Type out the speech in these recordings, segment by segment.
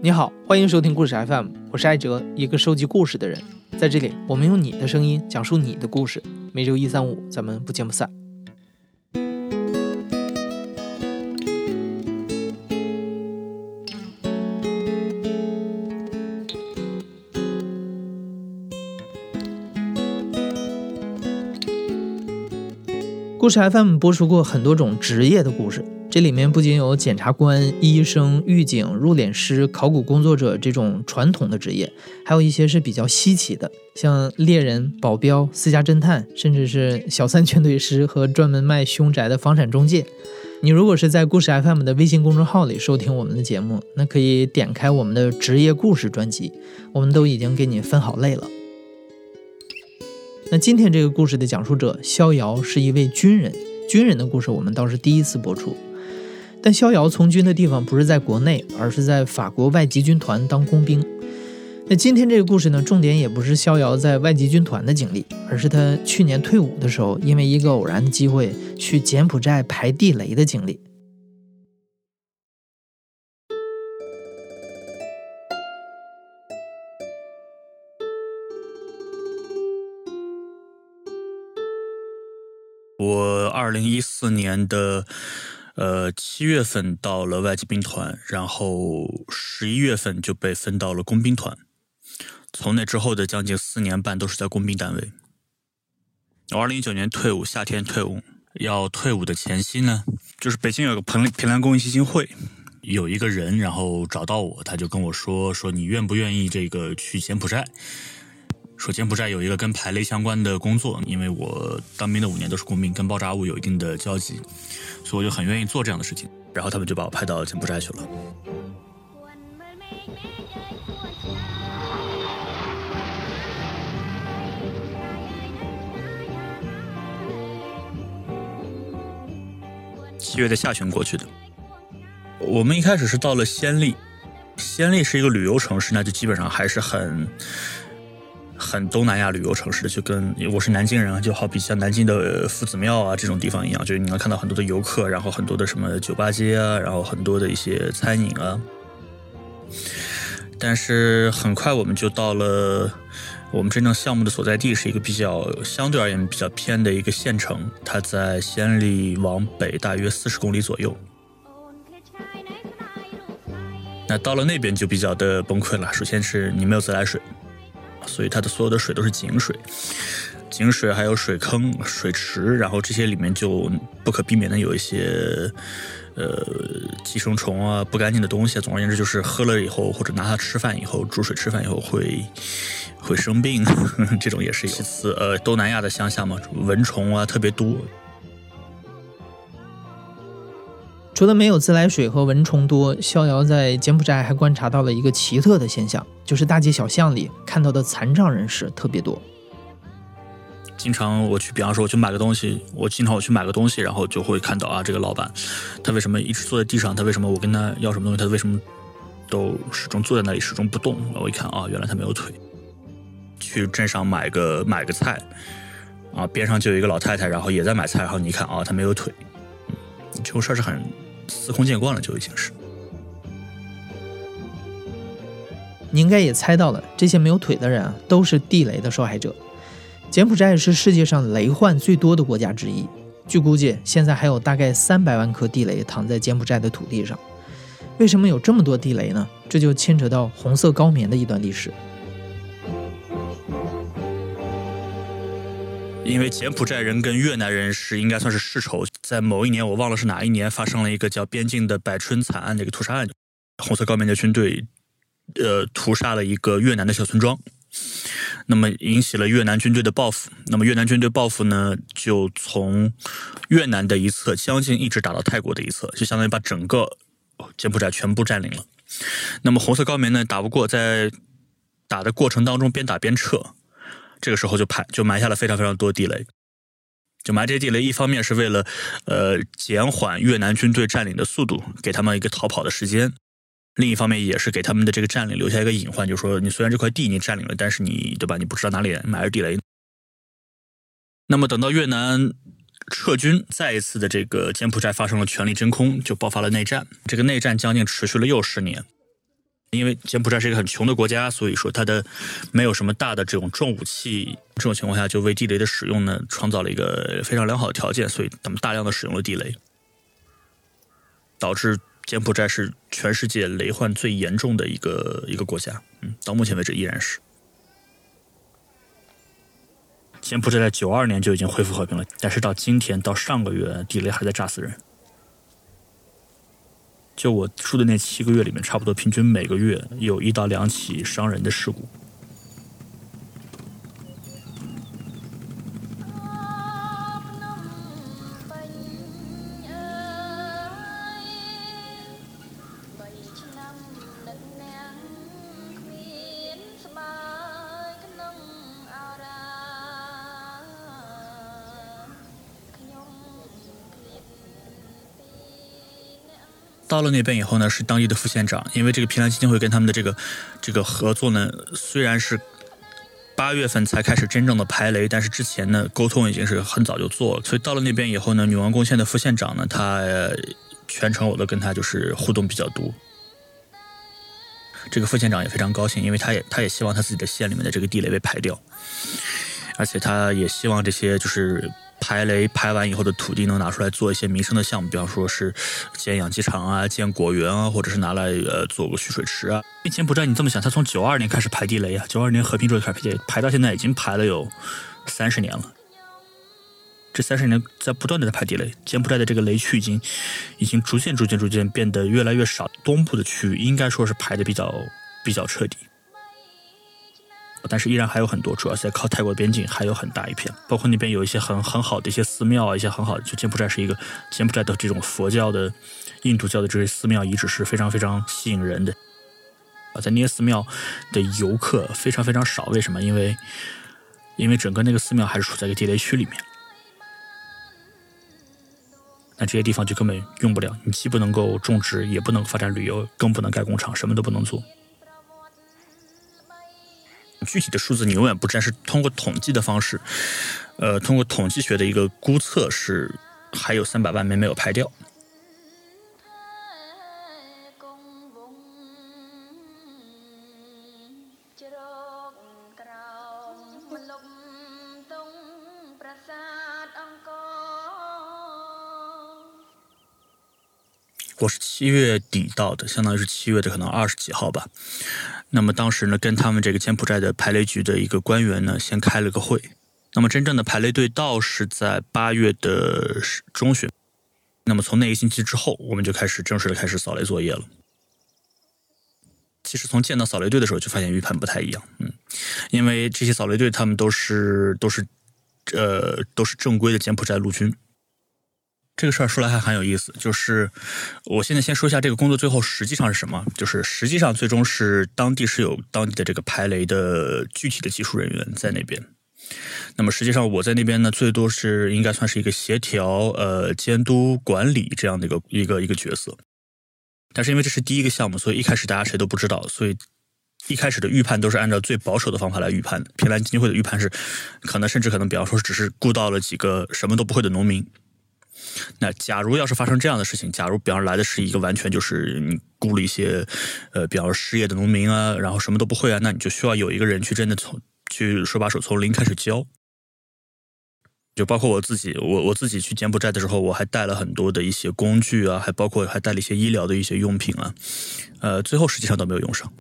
你好，欢迎收听故事 FM，我是艾哲，一个收集故事的人。在这里，我们用你的声音讲述你的故事。每周一、三、五，咱们不见不散。故事 FM 播出过很多种职业的故事，这里面不仅有检察官、医生、狱警、入殓师、考古工作者这种传统的职业，还有一些是比较稀奇的，像猎人、保镖、私家侦探，甚至是小三全腿师和专门卖凶宅的房产中介。你如果是在故事 FM 的微信公众号里收听我们的节目，那可以点开我们的职业故事专辑，我们都已经给你分好类了。那今天这个故事的讲述者逍遥是一位军人，军人的故事我们倒是第一次播出。但逍遥从军的地方不是在国内，而是在法国外籍军团当工兵。那今天这个故事呢，重点也不是逍遥在外籍军团的经历，而是他去年退伍的时候，因为一个偶然的机会去柬埔寨排地雷的经历。我二零一四年的呃七月份到了外籍兵团，然后十一月份就被分到了工兵团。从那之后的将近四年半都是在工兵单位。我二零一九年退伍，夏天退伍。要退伍的前夕呢，就是北京有个平平凉公益基金会，有一个人然后找到我，他就跟我说说你愿不愿意这个去柬埔寨？说柬埔寨有一个跟排雷相关的工作，因为我当兵的五年都是工兵，跟爆炸物有一定的交集，所以我就很愿意做这样的事情。然后他们就把我派到柬埔寨去了。七月的下旬过去的。我们一开始是到了暹粒，暹粒是一个旅游城市，那就基本上还是很。很东南亚旅游城市，就跟我是南京人，就好比像南京的夫子庙啊这种地方一样，就是你能看到很多的游客，然后很多的什么酒吧街啊，然后很多的一些餐饮啊。但是很快我们就到了我们真正项目的所在地，是一个比较相对而言比较偏的一个县城，它在西安里往北大约四十公里左右。那到了那边就比较的崩溃了，首先是你没有自来水。所以它的所有的水都是井水，井水还有水坑、水池，然后这些里面就不可避免的有一些呃寄生虫啊、不干净的东西。总而言之，就是喝了以后或者拿它吃饭以后、煮水吃饭以后会会生病，这种也是有。其次，呃，东南亚的乡下嘛，蚊虫啊特别多。除了没有自来水和蚊虫多，逍遥在柬埔寨还观察到了一个奇特的现象，就是大街小巷里看到的残障人士特别多。经常我去，比方说我去买个东西，我经常我去买个东西，然后就会看到啊，这个老板他为什么一直坐在地上？他为什么我跟他要什么东西，他为什么都始终坐在那里始终不动？我一看啊，原来他没有腿。去镇上买个买个菜，啊，边上就有一个老太太，然后也在买菜，然后你一看啊，她没有腿。这种事儿是很。司空见惯了，就已经是。你应该也猜到了，这些没有腿的人啊，都是地雷的受害者。柬埔寨是世界上雷患最多的国家之一，据估计，现在还有大概三百万颗地雷躺在柬埔寨的土地上。为什么有这么多地雷呢？这就牵扯到红色高棉的一段历史。因为柬埔寨人跟越南人是应该算是世仇，在某一年我忘了是哪一年发生了一个叫边境的百春惨案的一个屠杀案，红色高棉的军队，呃，屠杀了一个越南的小村庄，那么引起了越南军队的报复，那么越南军队报复呢，就从越南的一侧将近一直打到泰国的一侧，就相当于把整个柬埔寨全部占领了。那么红色高棉呢打不过，在打的过程当中边打边撤。这个时候就排就埋下了非常非常多地雷，就埋这些地雷，一方面是为了呃减缓越南军队占领的速度，给他们一个逃跑的时间；另一方面也是给他们的这个占领留下一个隐患，就是说你虽然这块地你占领了，但是你对吧？你不知道哪里埋着地雷。那么等到越南撤军，再一次的这个柬埔寨发生了权力真空，就爆发了内战。这个内战将近持续了又十年。因为柬埔寨是一个很穷的国家，所以说它的没有什么大的这种重武器，这种情况下就为地雷的使用呢创造了一个非常良好的条件，所以他们大量的使用了地雷，导致柬埔寨是全世界雷患最严重的一个一个国家。嗯，到目前为止依然是。柬埔寨在九二年就已经恢复和平了，但是到今天到上个月地雷还在炸死人。就我住的那七个月里面，差不多平均每个月有一到两起伤人的事故。到了那边以后呢，是当地的副县长，因为这个平兰基金会跟他们的这个这个合作呢，虽然是八月份才开始真正的排雷，但是之前呢沟通已经是很早就做了。所以到了那边以后呢，女王宫县的副县长呢，他全程我都跟他就是互动比较多。这个副县长也非常高兴，因为他也他也希望他自己的县里面的这个地雷被排掉，而且他也希望这些就是。排雷排完以后的土地能拿出来做一些民生的项目，比方说是建养鸡场啊、建果园啊，或者是拿来呃做个蓄水池啊。柬埔寨你这么想，他从九二年开始排地雷啊，九二年和平之后开始排地雷，排到现在已经排了有三十年了。这三十年在不断的在排地雷，柬埔寨的这个雷区已经已经逐渐逐渐逐渐变得越来越少，东部的区域应该说是排的比较比较彻底。但是依然还有很多，主要是在靠泰国边境，还有很大一片，包括那边有一些很很好的一些寺庙啊，一些很好的，就柬埔寨是一个柬埔寨的这种佛教的、印度教的这些寺庙遗址是非常非常吸引人的啊，在那些寺庙的游客非常非常少，为什么？因为因为整个那个寺庙还是处在一个地雷区里面，那这些地方就根本用不了，你既不能够种植，也不能发展旅游，更不能盖工厂，什么都不能做。具体的数字你永远不知道，是通过统计的方式，呃，通过统计学的一个估测是还有三百万枚没有排掉。我是七月底到的，相当于是七月的可能二十几号吧。那么当时呢，跟他们这个柬埔寨的排雷局的一个官员呢，先开了个会。那么真正的排雷队到是在八月的中旬。那么从那个星期之后，我们就开始正式的开始扫雷作业了。其实从见到扫雷队的时候，就发现预判不太一样，嗯，因为这些扫雷队他们都是都是呃都是正规的柬埔寨陆军。这个事儿说来还很有意思，就是我现在先说一下这个工作最后实际上是什么。就是实际上最终是当地是有当地的这个排雷的具体的技术人员在那边。那么实际上我在那边呢，最多是应该算是一个协调、呃监督、管理这样的一个一个一个角色。但是因为这是第一个项目，所以一开始大家谁都不知道，所以一开始的预判都是按照最保守的方法来预判的。平兰基金会的预判是，可能甚至可能，比方说只是雇到了几个什么都不会的农民。那假如要是发生这样的事情，假如比方来的是一个完全就是你雇了一些，呃，比方失业的农民啊，然后什么都不会啊，那你就需要有一个人去真的从去手把手从零开始教。就包括我自己，我我自己去柬埔寨的时候，我还带了很多的一些工具啊，还包括还带了一些医疗的一些用品啊，呃，最后实际上都没有用上，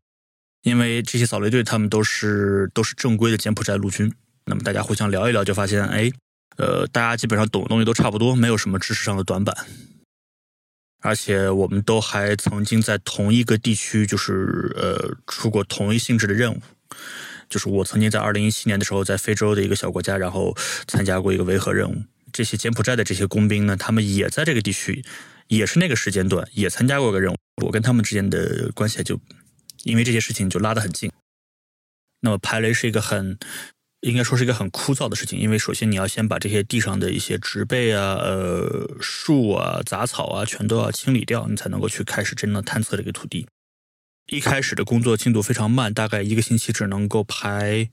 因为这些扫雷队他们都是都是正规的柬埔寨陆军，那么大家互相聊一聊，就发现哎。呃，大家基本上懂的东西都差不多，没有什么知识上的短板，而且我们都还曾经在同一个地区，就是呃出过同一性质的任务。就是我曾经在二零一七年的时候，在非洲的一个小国家，然后参加过一个维和任务。这些柬埔寨的这些工兵呢，他们也在这个地区，也是那个时间段，也参加过个任务。我跟他们之间的关系就因为这些事情就拉得很近。那么排雷是一个很。应该说是一个很枯燥的事情，因为首先你要先把这些地上的一些植被啊、呃树啊、杂草啊，全都要清理掉，你才能够去开始真正探测这个土地。一开始的工作进度非常慢，大概一个星期只能够排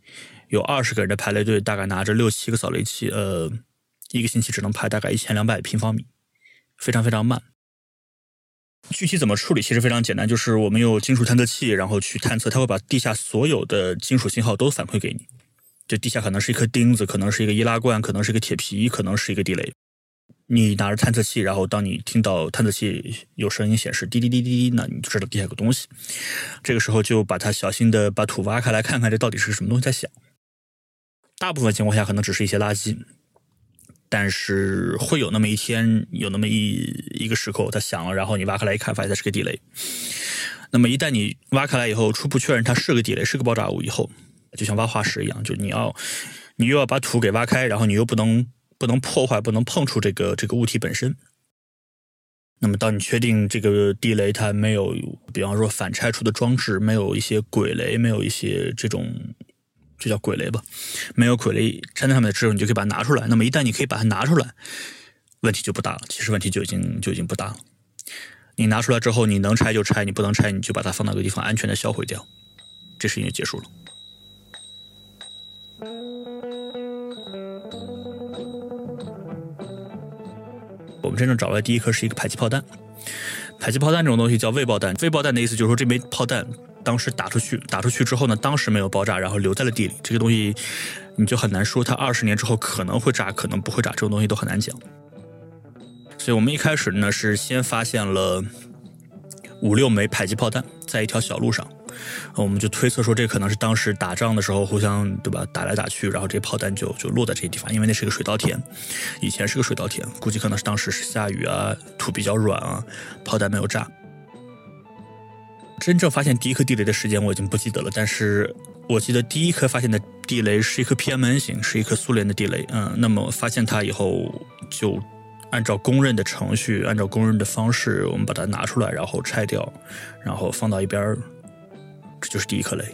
有二十个人的排雷队，大概拿着六七个扫雷器，呃，一个星期只能排大概一千两百平方米，非常非常慢。具体怎么处理其实非常简单，就是我们用金属探测器，然后去探测，它会把地下所有的金属信号都反馈给你。这地下可能是一颗钉子，可能是一个易拉罐，可能是一个铁皮，可能是一个地雷。你拿着探测器，然后当你听到探测器有声音显示滴滴滴滴滴，那你就知道地下有个东西。这个时候就把它小心的把土挖开来，看看这到底是什么东西在响。大部分情况下可能只是一些垃圾，但是会有那么一天，有那么一一个时刻它响了，然后你挖开来一看，发现它是个地雷。那么一旦你挖开来以后，初步确认它是个地雷，是个爆炸物以后，就像挖化石一样，就你要你又要把土给挖开，然后你又不能。不能破坏，不能碰触这个这个物体本身。那么，当你确定这个地雷它没有，比方说反拆除的装置，没有一些鬼雷，没有一些这种，就叫鬼雷吧，没有鬼雷粘在上面之后，你就可以把它拿出来。那么，一旦你可以把它拿出来，问题就不大了。其实问题就已经就已经不大了。你拿出来之后，你能拆就拆，你不能拆，你就把它放到个地方安全的销毁掉，这事情就结束了。我们真正找来第一颗是一个迫击炮弹，迫击炮弹这种东西叫未爆弹。未爆弹的意思就是说这枚炮弹当时打出去，打出去之后呢，当时没有爆炸，然后留在了地里。这个东西你就很难说它二十年之后可能会炸，可能不会炸，这种东西都很难讲。所以我们一开始呢是先发现了五六枚迫击炮弹在一条小路上。我们就推测说，这可能是当时打仗的时候互相对吧，打来打去，然后这炮弹就就落在这个地方，因为那是个水稻田，以前是个水稻田，估计可能是当时是下雨啊，土比较软啊，炮弹没有炸。真正发现第一颗地雷的时间我已经不记得了，但是我记得第一颗发现的地雷是一颗 PMN 型，是一颗苏联的地雷。嗯，那么发现它以后，就按照公认的程序，按照公认的方式，我们把它拿出来，然后拆掉，然后放到一边这就是第一颗雷，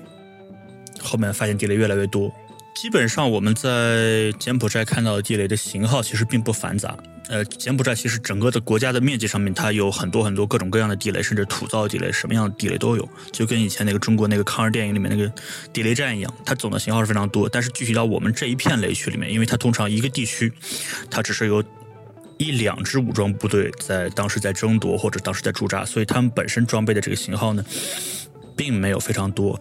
后面发现地雷越来越多。基本上我们在柬埔寨看到的地雷的型号其实并不繁杂。呃，柬埔寨其实整个的国家的面积上面，它有很多很多各种各样的地雷，甚至土造地雷，什么样的地雷都有。就跟以前那个中国那个抗日电影里面那个地雷战一样，它总的型号是非常多。但是具体到我们这一片雷区里面，因为它通常一个地区，它只是有一两支武装部队在当时在争夺或者当时在驻扎，所以他们本身装备的这个型号呢。并没有非常多，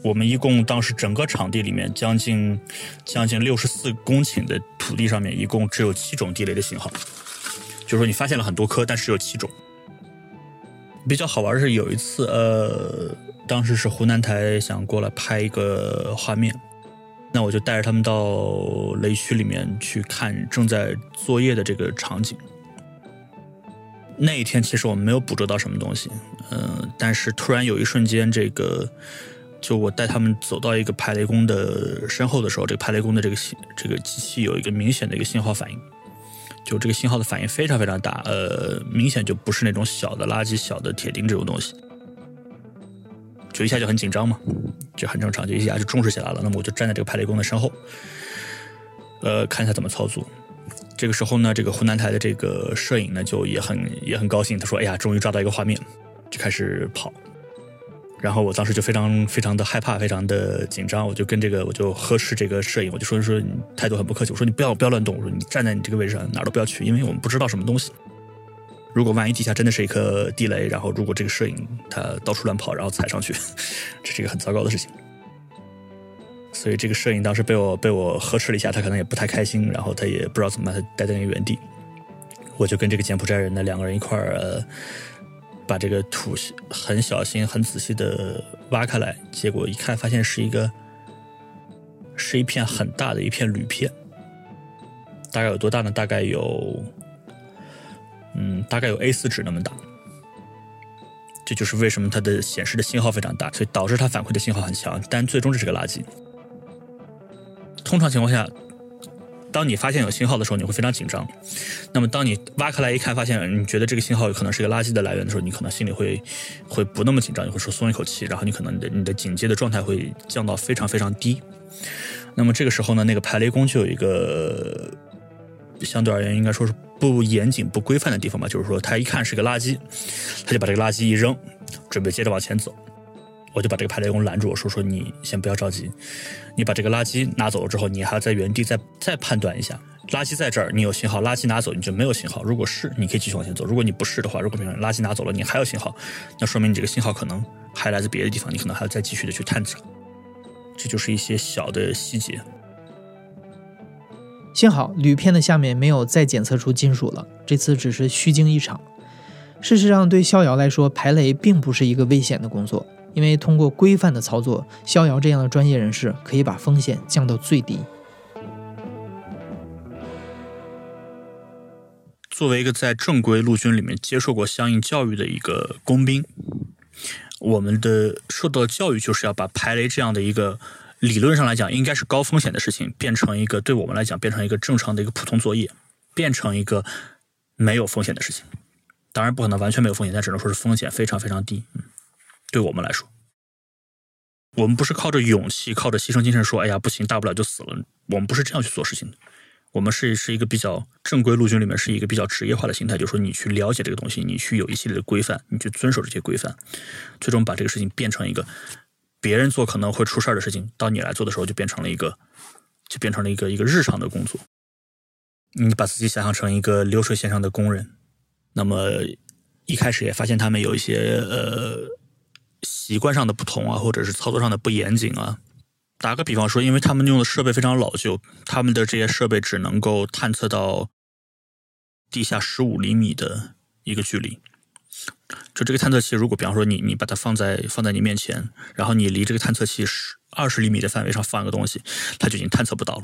我们一共当时整个场地里面将近将近六十四公顷的土地上面，一共只有七种地雷的型号，就是说你发现了很多颗，但是有七种。比较好玩的是有一次，呃，当时是湖南台想过来拍一个画面，那我就带着他们到雷区里面去看正在作业的这个场景。那一天其实我们没有捕捉到什么东西，嗯，但是突然有一瞬间，这个就我带他们走到一个排雷工的身后的时候，这个排雷工的这个信这个机器有一个明显的一个信号反应，就这个信号的反应非常非常大，呃，明显就不是那种小的垃圾、小的铁钉这种东西，就一下就很紧张嘛，就很正常，就一下就重视起来了。那么我就站在这个排雷工的身后，呃，看一下怎么操作。这个时候呢，这个湖南台的这个摄影呢，就也很也很高兴。他说：“哎呀，终于抓到一个画面，就开始跑。”然后我当时就非常非常的害怕，非常的紧张。我就跟这个我就呵斥这个摄影，我就说说你态度很不客气。我说你不要不要乱动。我说你站在你这个位置上，哪儿都不要去，因为我们不知道什么东西。如果万一地下真的是一颗地雷，然后如果这个摄影他到处乱跑，然后踩上去，这是一个很糟糕的事情。所以这个摄影当时被我被我呵斥了一下，他可能也不太开心，然后他也不知道怎么办，他待在那个原地。我就跟这个柬埔寨人呢两个人一块儿，把这个土很小心、很仔细的挖开来，结果一看发现是一个是一片很大的一片铝片，大概有多大呢？大概有，嗯，大概有 A 四纸那么大。这就是为什么它的显示的信号非常大，所以导致它反馈的信号很强，但最终这是个垃圾。通常情况下，当你发现有信号的时候，你会非常紧张。那么，当你挖开来一看，发现你觉得这个信号有可能是一个垃圾的来源的时候，你可能心里会会不那么紧张，你会说松一口气，然后你可能你的你的警戒的状态会降到非常非常低。那么这个时候呢，那个排雷工就有一个相对而言应该说是不严谨、不规范的地方吧，就是说他一看是个垃圾，他就把这个垃圾一扔，准备接着往前走。我就把这个排雷工拦住，我说说你先不要着急，你把这个垃圾拿走了之后，你还要在原地再再判断一下，垃圾在这儿，你有信号；垃圾拿走，你就没有信号。如果是，你可以继续往前走；如果你不是的话，如果垃圾拿走了，你还有信号，那说明你这个信号可能还来自别的地方，你可能还要再继续的去探查。这就是一些小的细节。幸好铝片的下面没有再检测出金属了，这次只是虚惊一场。事实上，对逍遥来说，排雷并不是一个危险的工作，因为通过规范的操作，逍遥这样的专业人士可以把风险降到最低。作为一个在正规陆军里面接受过相应教育的一个工兵，我们的受到教育就是要把排雷这样的一个理论上来讲应该是高风险的事情，变成一个对我们来讲变成一个正常的一个普通作业，变成一个没有风险的事情。当然不可能完全没有风险，但只能说是风险非常非常低。嗯，对我们来说，我们不是靠着勇气、靠着牺牲精神说“哎呀，不行，大不了就死了”。我们不是这样去做事情的。我们是是一个比较正规陆军里面是一个比较职业化的心态，就是说你去了解这个东西，你去有一系列的规范，你去遵守这些规范，最终把这个事情变成一个别人做可能会出事儿的事情，到你来做的时候就变成了一个就变成了一个一个日常的工作。你把自己想象成一个流水线上的工人。那么一开始也发现他们有一些呃习惯上的不同啊，或者是操作上的不严谨啊。打个比方说，因为他们用的设备非常老旧，他们的这些设备只能够探测到地下十五厘米的一个距离。就这个探测器，如果比方说你你把它放在放在你面前，然后你离这个探测器十二十厘米的范围上放一个东西，它就已经探测不到了。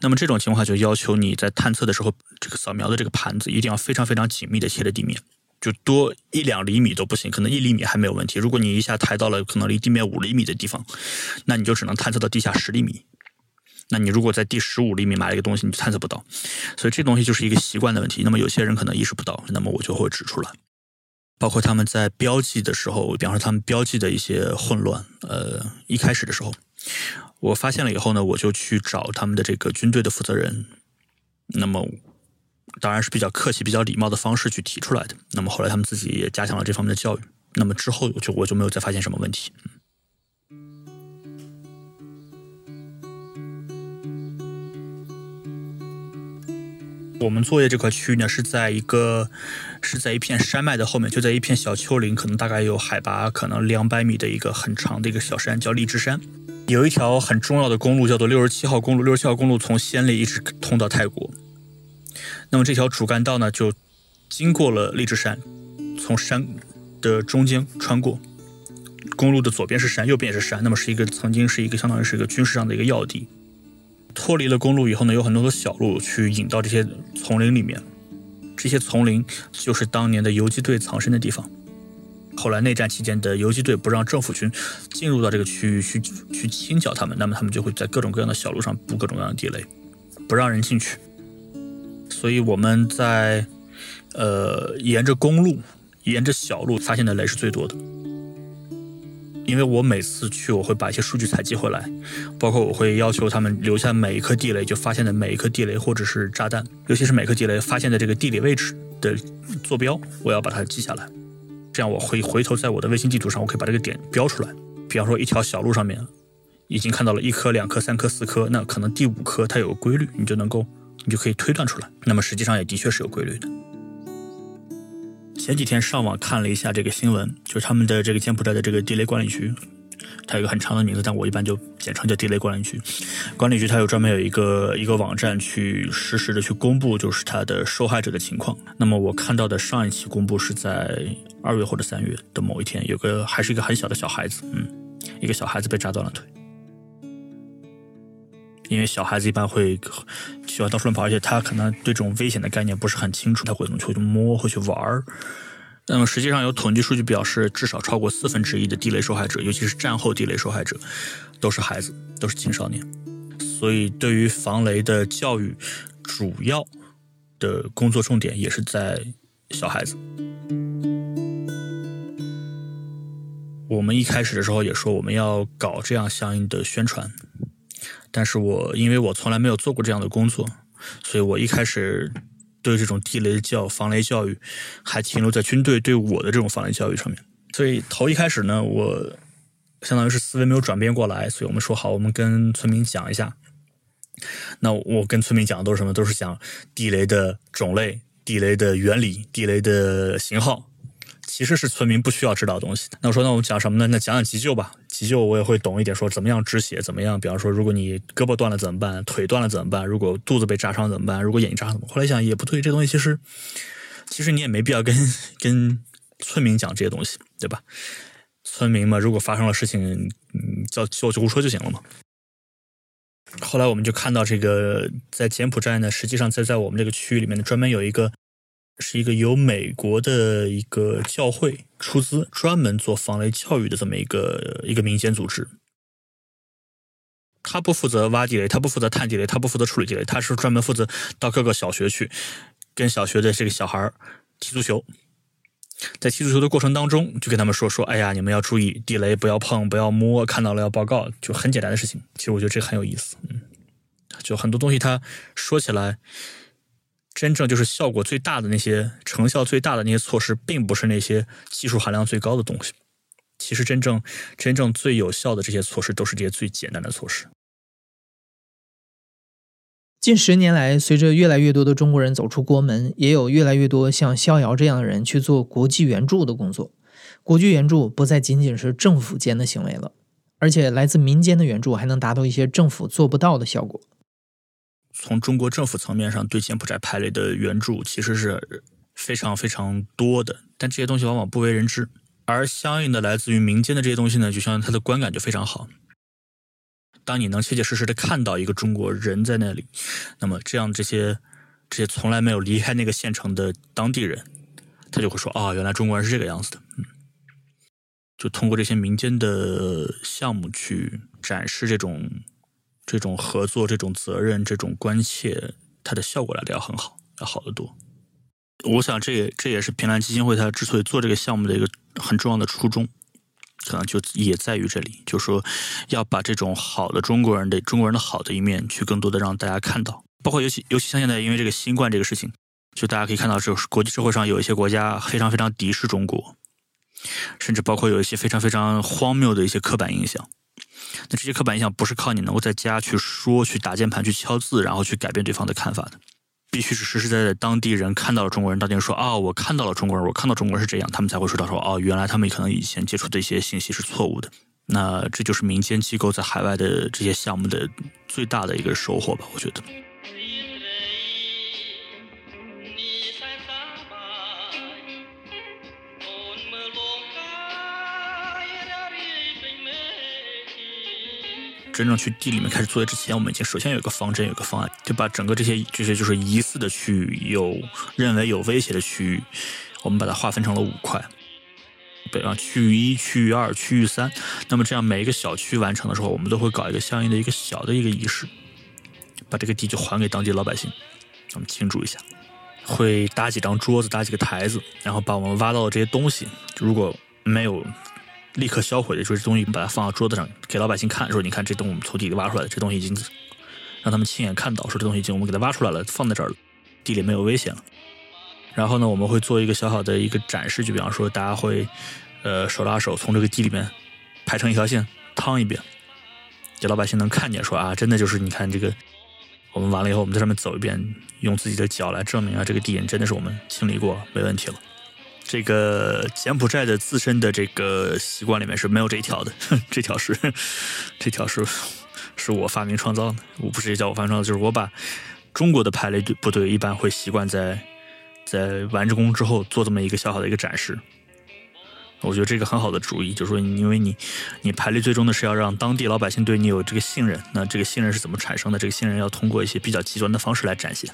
那么这种情况就要求你在探测的时候，这个扫描的这个盘子一定要非常非常紧密的贴着地面，就多一两厘米都不行，可能一厘米还没有问题。如果你一下抬到了可能离地面五厘米的地方，那你就只能探测到地下十厘米。那你如果在第十五厘米买了一个东西，你就探测不到。所以这东西就是一个习惯的问题。那么有些人可能意识不到，那么我就会指出来。包括他们在标记的时候，比方说他们标记的一些混乱，呃，一开始的时候。我发现了以后呢，我就去找他们的这个军队的负责人，那么当然是比较客气、比较礼貌的方式去提出来的。那么后来他们自己也加强了这方面的教育。那么之后就我就没有再发现什么问题。我们作业这块区域呢，是在一个是在一片山脉的后面，就在一片小丘陵，可能大概有海拔可能两百米的一个很长的一个小山，叫荔枝山。有一条很重要的公路，叫做六十七号公路。六十七号公路从暹粒一直通到泰国。那么这条主干道呢，就经过了荔枝山，从山的中间穿过。公路的左边是山，右边也是山。那么是一个曾经是一个相当于是一个军事上的一个要地。脱离了公路以后呢，有很多的小路去引到这些丛林里面。这些丛林就是当年的游击队藏身的地方。后来内战期间的游击队不让政府军进入到这个区域去去清剿他们，那么他们就会在各种各样的小路上布各种各样的地雷，不让人进去。所以我们在呃沿着公路、沿着小路发现的雷是最多的。因为我每次去，我会把一些数据采集回来，包括我会要求他们留下每一颗地雷就发现的每一颗地雷或者是炸弹，尤其是每颗地雷发现的这个地理位置的坐标，我要把它记下来。这样我会回头在我的卫星地图上，我可以把这个点标出来。比方说，一条小路上面已经看到了一颗、两颗、三颗、四颗，那可能第五颗它有规律，你就能够，你就可以推断出来。那么实际上也的确是有规律的。前几天上网看了一下这个新闻，就是他们的这个柬埔寨的这个地雷管理局。它有个很长的名字，但我一般就简称叫地雷管理局。管理局它有专门有一个一个网站去实时的去公布，就是它的受害者的情况。那么我看到的上一期公布是在二月或者三月的某一天，有个还是一个很小的小孩子，嗯，一个小孩子被炸断了腿。因为小孩子一般会喜欢到处乱跑，而且他可能对这种危险的概念不是很清楚，他会会去摸，会去玩儿。那么实际上有统计数据表示，至少超过四分之一的地雷受害者，尤其是战后地雷受害者，都是孩子，都是青少年。所以，对于防雷的教育，主要的工作重点也是在小孩子。我们一开始的时候也说我们要搞这样相应的宣传，但是我因为我从来没有做过这样的工作，所以我一开始。对这种地雷教防雷教育，还停留在军队对我的这种防雷教育上面。所以头一开始呢，我相当于是思维没有转变过来，所以我们说好，我们跟村民讲一下。那我跟村民讲的都是什么？都是讲地雷的种类、地雷的原理、地雷的型号，其实是村民不需要知道的东西。那我说，那我们讲什么呢？那讲讲急救吧。急救我也会懂一点，说怎么样止血，怎么样？比方说，如果你胳膊断了怎么办？腿断了怎么办？如果肚子被炸伤怎么办？如果眼睛炸伤怎么？后来想也不对，这东西其实其实你也没必要跟 跟村民讲这些东西，对吧？村民嘛，如果发生了事情，嗯，叫叫救护车就行了嘛。后来我们就看到这个，在柬埔寨呢，实际上在在我们这个区域里面呢，专门有一个，是一个由美国的一个教会出资，专门做防雷教育的这么一个一个民间组织。他不负责挖地雷，他不负责探地雷，他不负责处理地雷，他是专门负责到各个小学去，跟小学的这个小孩踢足球。在踢足球的过程当中，就跟他们说说，哎呀，你们要注意地雷，不要碰，不要摸，看到了要报告，就很简单的事情。其实我觉得这很有意思，嗯，就很多东西，他说起来，真正就是效果最大的那些，成效最大的那些措施，并不是那些技术含量最高的东西。其实真正真正最有效的这些措施，都是这些最简单的措施。近十年来，随着越来越多的中国人走出国门，也有越来越多像逍遥这样的人去做国际援助的工作。国际援助不再仅仅是政府间的行为了，而且来自民间的援助还能达到一些政府做不到的效果。从中国政府层面上对柬埔寨派来的援助，其实是非常非常多的，但这些东西往往不为人知。而相应的来自于民间的这些东西呢，就像它的观感就非常好。当你能切切实实的看到一个中国人在那里，那么这样这些这些从来没有离开那个县城的当地人，他就会说啊，原来中国人是这个样子的。嗯，就通过这些民间的项目去展示这种这种合作、这种责任、这种关切，它的效果来的要很好，要好得多。我想这也这也是平兰基金会它之所以做这个项目的一个很重要的初衷。可能就也在于这里，就说要把这种好的中国人的中国人的好的一面，去更多的让大家看到。包括尤其尤其像现在，因为这个新冠这个事情，就大家可以看到，就是国际社会上有一些国家非常非常敌视中国，甚至包括有一些非常非常荒谬的一些刻板印象。那这些刻板印象不是靠你能够在家去说、去打键盘、去敲字，然后去改变对方的看法的。必须是实实在在当地人看到了中国人，当地人说啊，我看到了中国人，我看到中国人是这样，他们才会说到说哦，原来他们可能以前接触的一些信息是错误的。那这就是民间机构在海外的这些项目的最大的一个收获吧，我觉得。真正去地里面开始作业之前，我们已经首先有一个方针，有一个方案，就把整个这些这些就是疑似的区域、有认为有威胁的区域，我们把它划分成了五块，对啊，区域一、区域二、区域三。那么这样每一个小区完成的时候，我们都会搞一个相应的一个小的一个仪式，把这个地就还给当地老百姓，我们庆祝一下。会搭几张桌子，搭几个台子，然后把我们挖到的这些东西，如果没有。立刻销毁的，就是东西把它放到桌子上，给老百姓看，说你看这东西我们从地里挖出来的，这东西已经让他们亲眼看到，说这东西已经我们给它挖出来了，放在这儿了，地里没有危险了。然后呢，我们会做一个小小的一个展示，就比方说大家会呃手拉手从这个地里面排成一条线趟一遍，给老百姓能看见，说啊，真的就是你看这个，我们完了以后我们在上面走一遍，用自己的脚来证明啊，这个地真的是我们清理过，没问题了。这个柬埔寨的自身的这个习惯里面是没有这一条的，这条是这条是是我发明创造的，我不是也叫我发明创造，就是我把中国的排雷队部队一般会习惯在在完成功之后做这么一个小小的一个展示，我觉得这个很好的主意，就是说因为你你排雷最终的是要让当地老百姓对你有这个信任，那这个信任是怎么产生的？这个信任要通过一些比较极端的方式来展现。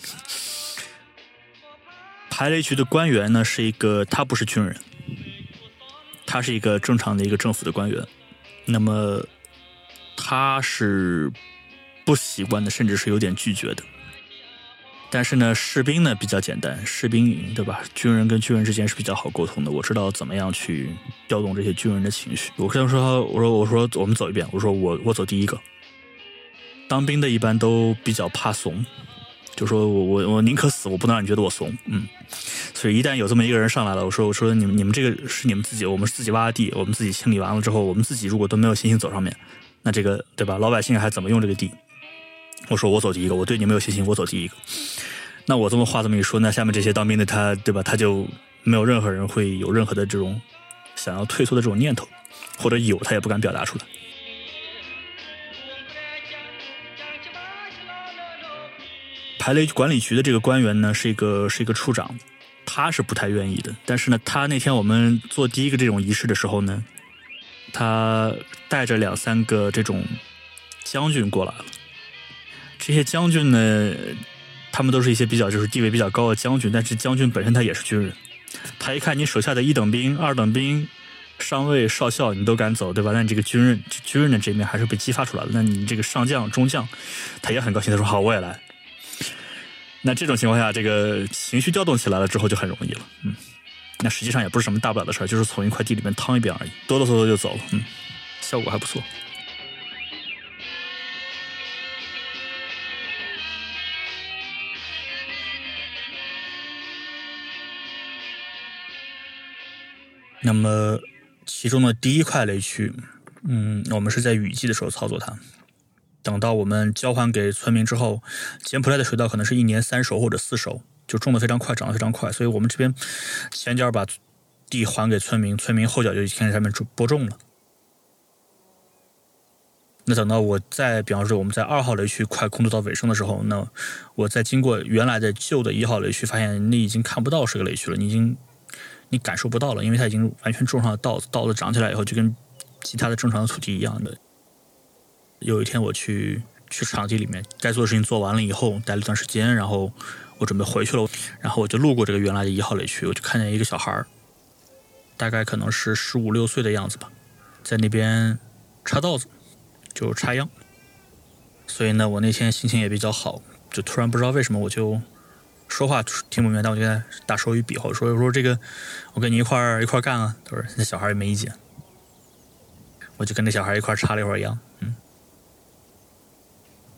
排雷局的官员呢，是一个他不是军人，他是一个正常的一个政府的官员。那么他是不习惯的，甚至是有点拒绝的。但是呢，士兵呢比较简单，士兵营对吧？军人跟军人之间是比较好沟通的。我知道怎么样去调动这些军人的情绪。我跟他说，我说我说我们走一遍，我说我我走第一个。当兵的一般都比较怕怂。就说我我我宁可死，我不能让你觉得我怂，嗯，所以一旦有这么一个人上来了，我说我说你们你们这个是你们自己，我们自己挖的地，我们自己清理完了之后，我们自己如果都没有信心走上面，那这个对吧？老百姓还怎么用这个地？我说我走第一个，我对你没有信心，我走第一个。那我这么话这么一说，那下面这些当兵的他对吧？他就没有任何人会有任何的这种想要退缩的这种念头，或者有他也不敢表达出来。排雷管理局的这个官员呢，是一个是一个处长，他是不太愿意的。但是呢，他那天我们做第一个这种仪式的时候呢，他带着两三个这种将军过来了。这些将军呢，他们都是一些比较就是地位比较高的将军，但是将军本身他也是军人。他一看你手下的一等兵、二等兵、上尉、少校，你都敢走，对吧？那你这个军人军人的这面还是被激发出来了。那你这个上将、中将，他也很高兴，他说好，我也来。那这种情况下，这个情绪调动起来了之后就很容易了，嗯，那实际上也不是什么大不了的事儿，就是从一块地里面趟一遍而已，哆哆嗦嗦就走了，嗯，效果还不错。那么，其中的第一块雷区，嗯，我们是在雨季的时候操作它。等到我们交还给村民之后，柬埔寨的水稻可能是一年三熟或者四熟，就种的非常快，长得非常快，所以我们这边前脚把地还给村民，村民后脚就开始上面播种了。那等到我再，比方说我们在二号雷区快工作到尾声的时候，那我在经过原来的旧的一号雷区，发现那已经看不到是个雷区了，你已经你感受不到了，因为它已经完全种上了稻子，稻子长起来以后就跟其他的正常的土地一样的。有一天我去去场地里面，该做的事情做完了以后，待了一段时间，然后我准备回去了，然后我就路过这个原来的一号雷区，我就看见一个小孩儿，大概可能是十五六岁的样子吧，在那边插稻子，就插秧。所以呢，我那天心情也比较好，就突然不知道为什么我就说话听不明白，但我就在打手语比划，说说这个我跟你一块一块干啊。他说那小孩也没意见，我就跟那小孩一块插了一会儿秧，嗯。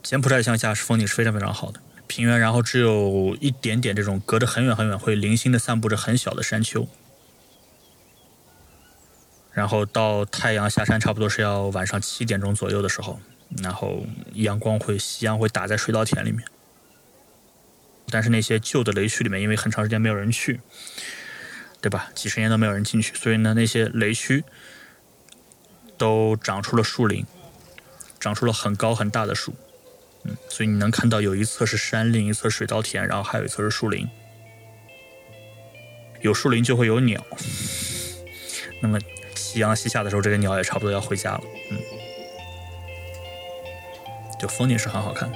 柬埔寨乡下是风景是非常非常好的，平原，然后只有一点点这种隔着很远很远会零星的散布着很小的山丘，然后到太阳下山差不多是要晚上七点钟左右的时候，然后阳光会夕阳会打在水稻田里面，但是那些旧的雷区里面，因为很长时间没有人去，对吧？几十年都没有人进去，所以呢，那些雷区都长出了树林，长出了很高很大的树。嗯，所以你能看到有一侧是山，另一侧水稻田，然后还有一侧是树林。有树林就会有鸟，那么夕阳西下的时候，这个鸟也差不多要回家了。嗯，就风景是很好看。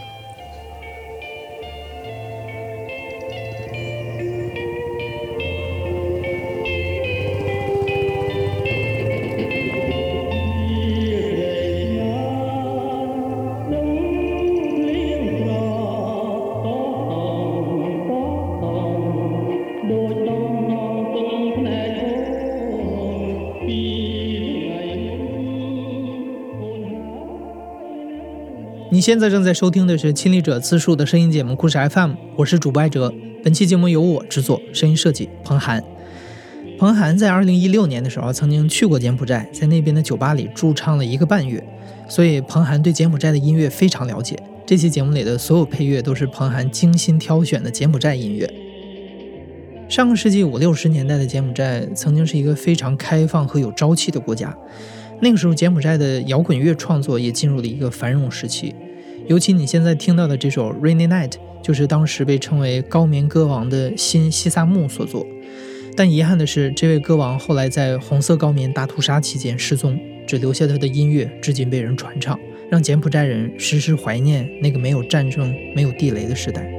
现在正在收听的是亲历者自述的声音节目《故事 FM》，我是主播艾哲。本期节目由我制作，声音设计彭涵。彭涵在二零一六年的时候曾经去过柬埔寨，在那边的酒吧里驻唱了一个半月，所以彭涵对柬埔寨的音乐非常了解。这期节目里的所有配乐都是彭涵精心挑选的柬埔寨音乐。上个世纪五六十年代的柬埔寨曾经是一个非常开放和有朝气的国家，那个时候柬埔寨的摇滚乐创作也进入了一个繁荣时期。尤其你现在听到的这首《Rainy Night》，就是当时被称为高棉歌王的新西萨木所作。但遗憾的是，这位歌王后来在红色高棉大屠杀期间失踪，只留下他的音乐，至今被人传唱，让柬埔寨人时时怀念那个没有战争、没有地雷的时代。